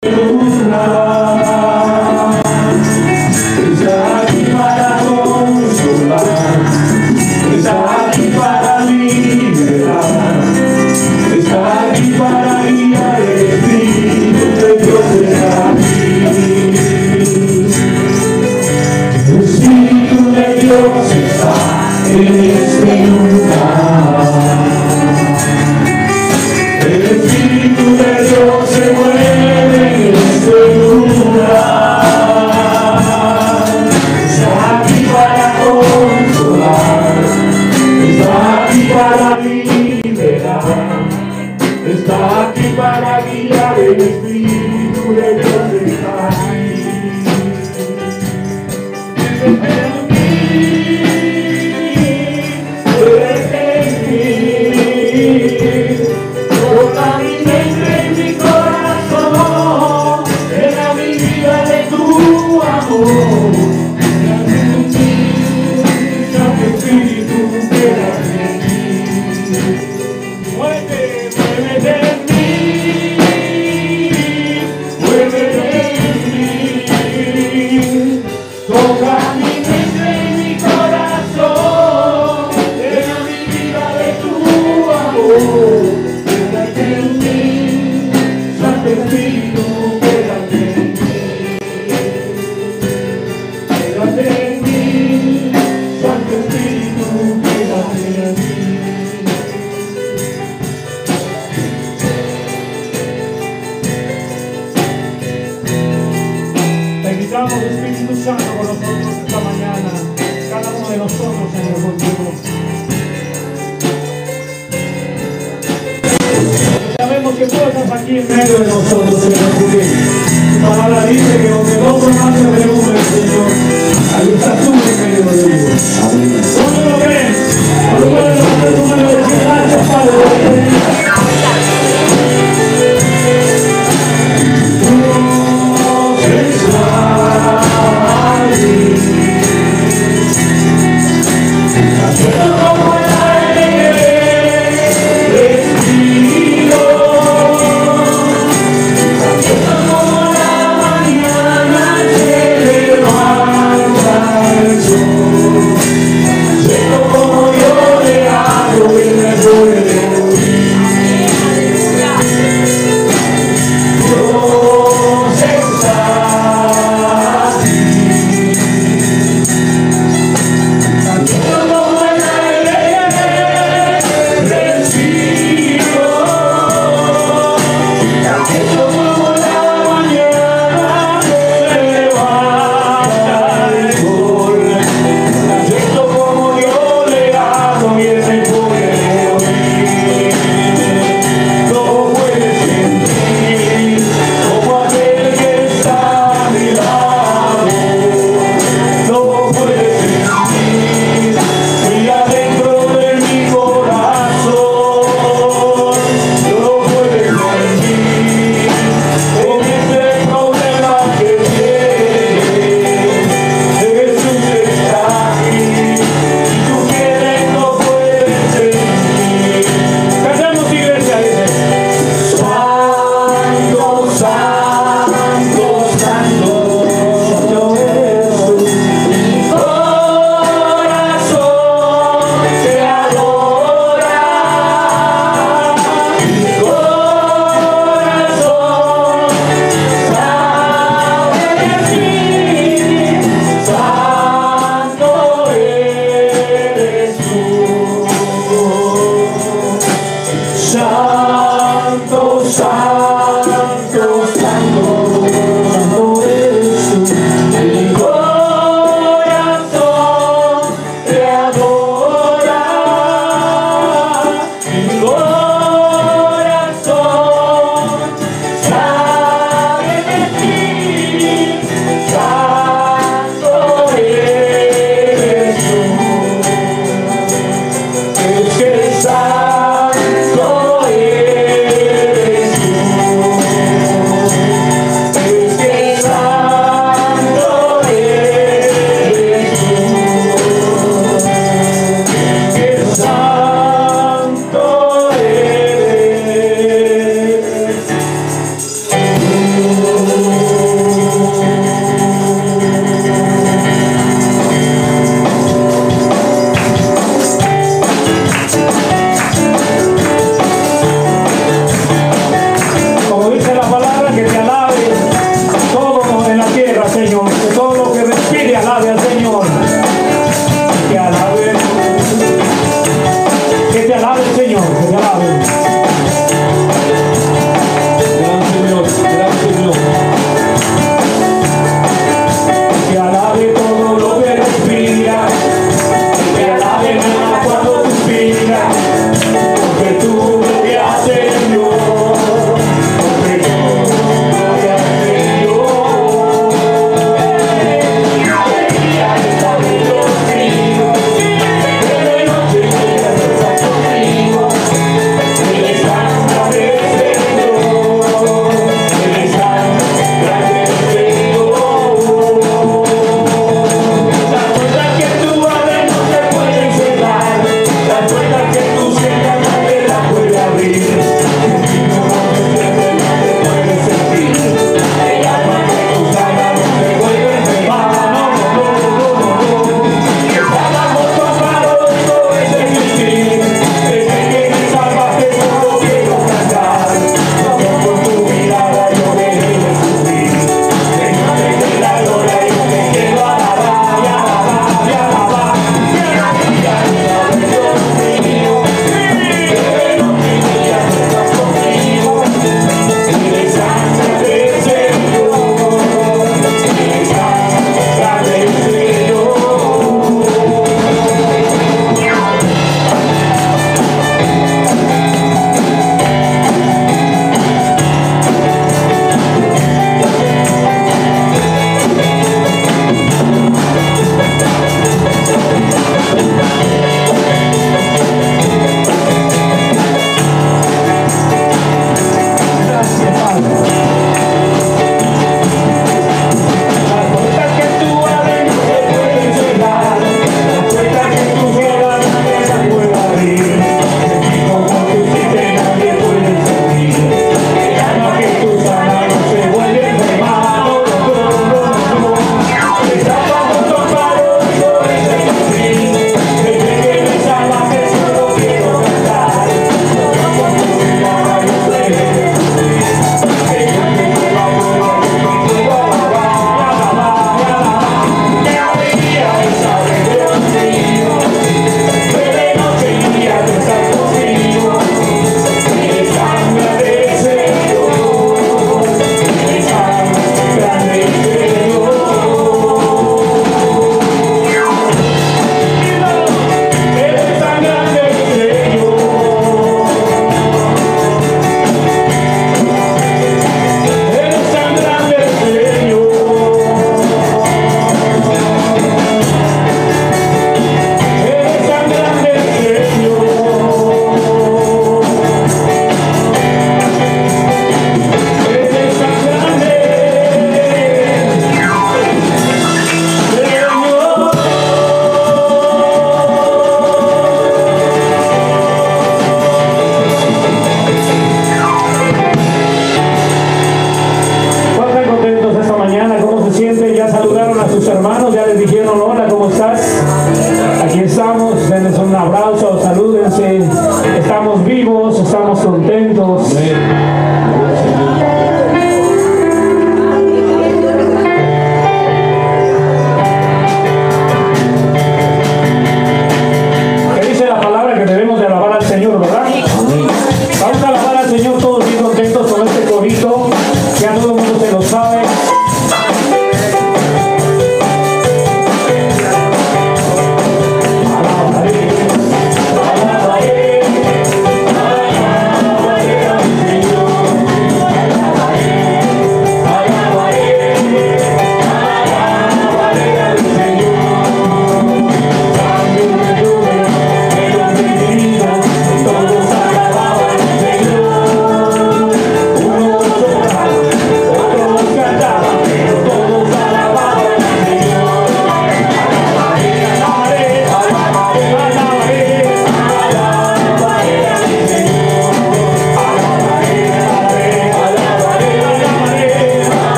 Está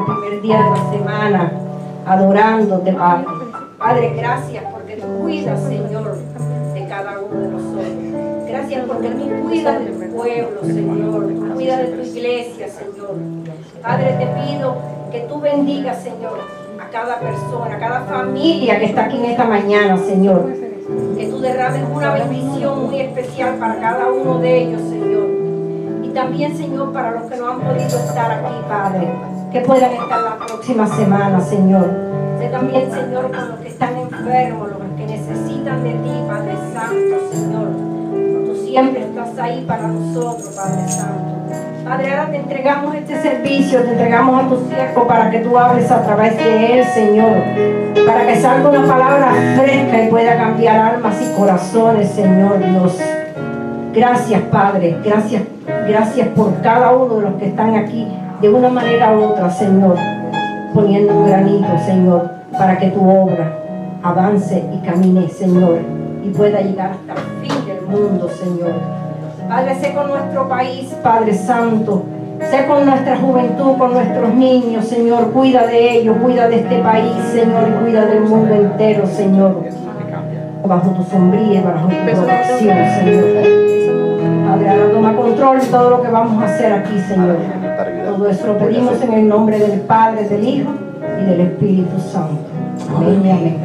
el primer día de la semana, adorándote, Padre. Padre, gracias porque tú cuidas, Señor, de cada uno de nosotros. Gracias porque tú cuidas de tu pueblo, Señor. Tú cuidas de tu iglesia, Señor. Padre, te pido que tú bendigas, Señor, a cada persona, a cada familia que está aquí en esta mañana, Señor. Que tú derrames una bendición muy especial para cada uno de ellos, Señor. Y también, Señor, para los que no han podido estar aquí, Padre, que puedan estar la próxima semana, Señor. Sé también, Señor, con los que están enfermos, los que necesitan de ti, Padre Santo, Señor. Tú siempre estás ahí para nosotros, Padre Santo. Padre, ahora te entregamos este servicio, te entregamos a tu siervo para que tú hables a través de él, Señor. Para que salga una palabra fresca y pueda cambiar almas y corazones, Señor Dios. Gracias, Padre. Gracias, gracias por cada uno de los que están aquí de una manera u otra, Señor. Poniendo un granito, Señor, para que tu obra avance y camine, Señor, y pueda llegar hasta el fin del mundo, Señor. Padre, sé con nuestro país, Padre Santo. Sé con nuestra juventud, con nuestros niños, Señor. Cuida de ellos, cuida de este país, Señor, y cuida del mundo entero, Señor. Bajo tu sombría y bajo tu protección, Señor. Padre, ahora toma control de todo lo que vamos a hacer aquí, Señor. Todo lo pedimos en el nombre del Padre, del Hijo y del Espíritu Santo. Amén y amén.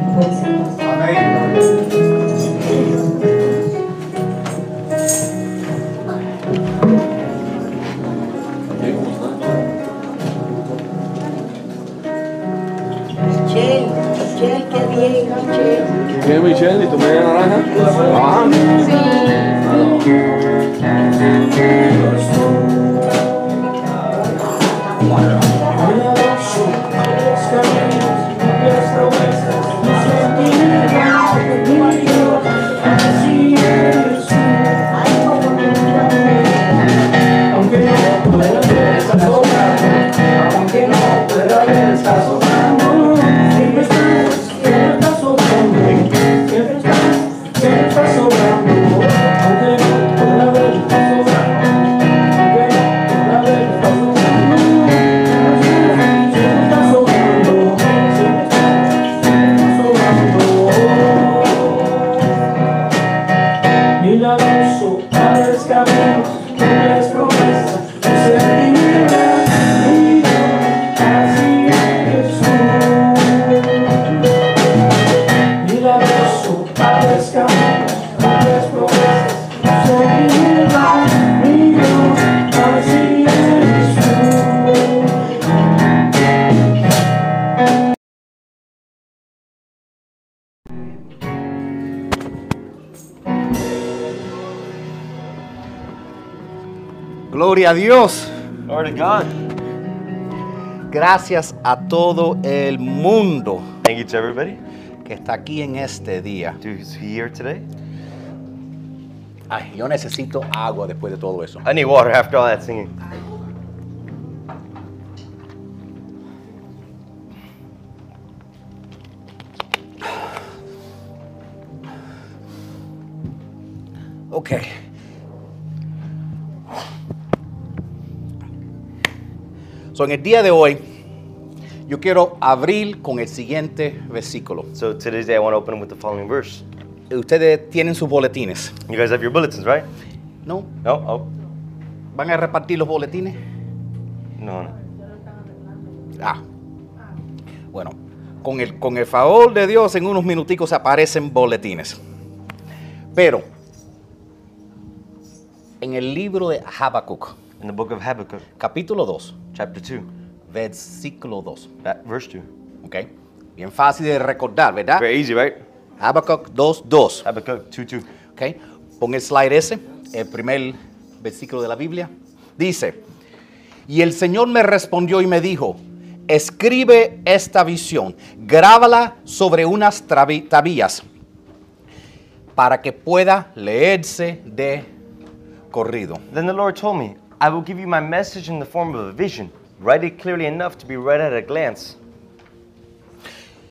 Qué bien, Michelle. ¿Qué, Michelle? ¿Y tu media naranja? Ah. Aunque Gloria a Dios. Glory to God. Gracias a todo el mundo Thank you to everybody que está aquí en este día. who's here today. Ay, yo necesito agua después de todo eso. I need water after all that singing. So, en el día de hoy, yo quiero abrir con el siguiente versículo. So today's day I want to open with the following verse. Ustedes tienen sus boletines, You guys have your bulletins, right? ¿no? No? Oh. ¿Van a repartir los boletines? No, no. Ah. Bueno, con el, con el favor de Dios, en unos minuticos aparecen boletines. Pero, en el libro de Habacuc, In the book of Habakkuk, capítulo 2, chapter 2, versículo 2. that verse 2. ¿Ok? Bien fácil de recordar, ¿verdad? Very easy, right? Habacuc 2, 2. Habakkuk 2 2. ¿Ok? Pon el slide ese, el primer versículo de la Biblia. Dice, y el Señor me respondió y me dijo, escribe esta visión, grábala sobre unas tabillas para que pueda leerse de corrido. Then the Lord told me, I will give you my message in the form of a vision. Write it clearly enough to be read at a glance.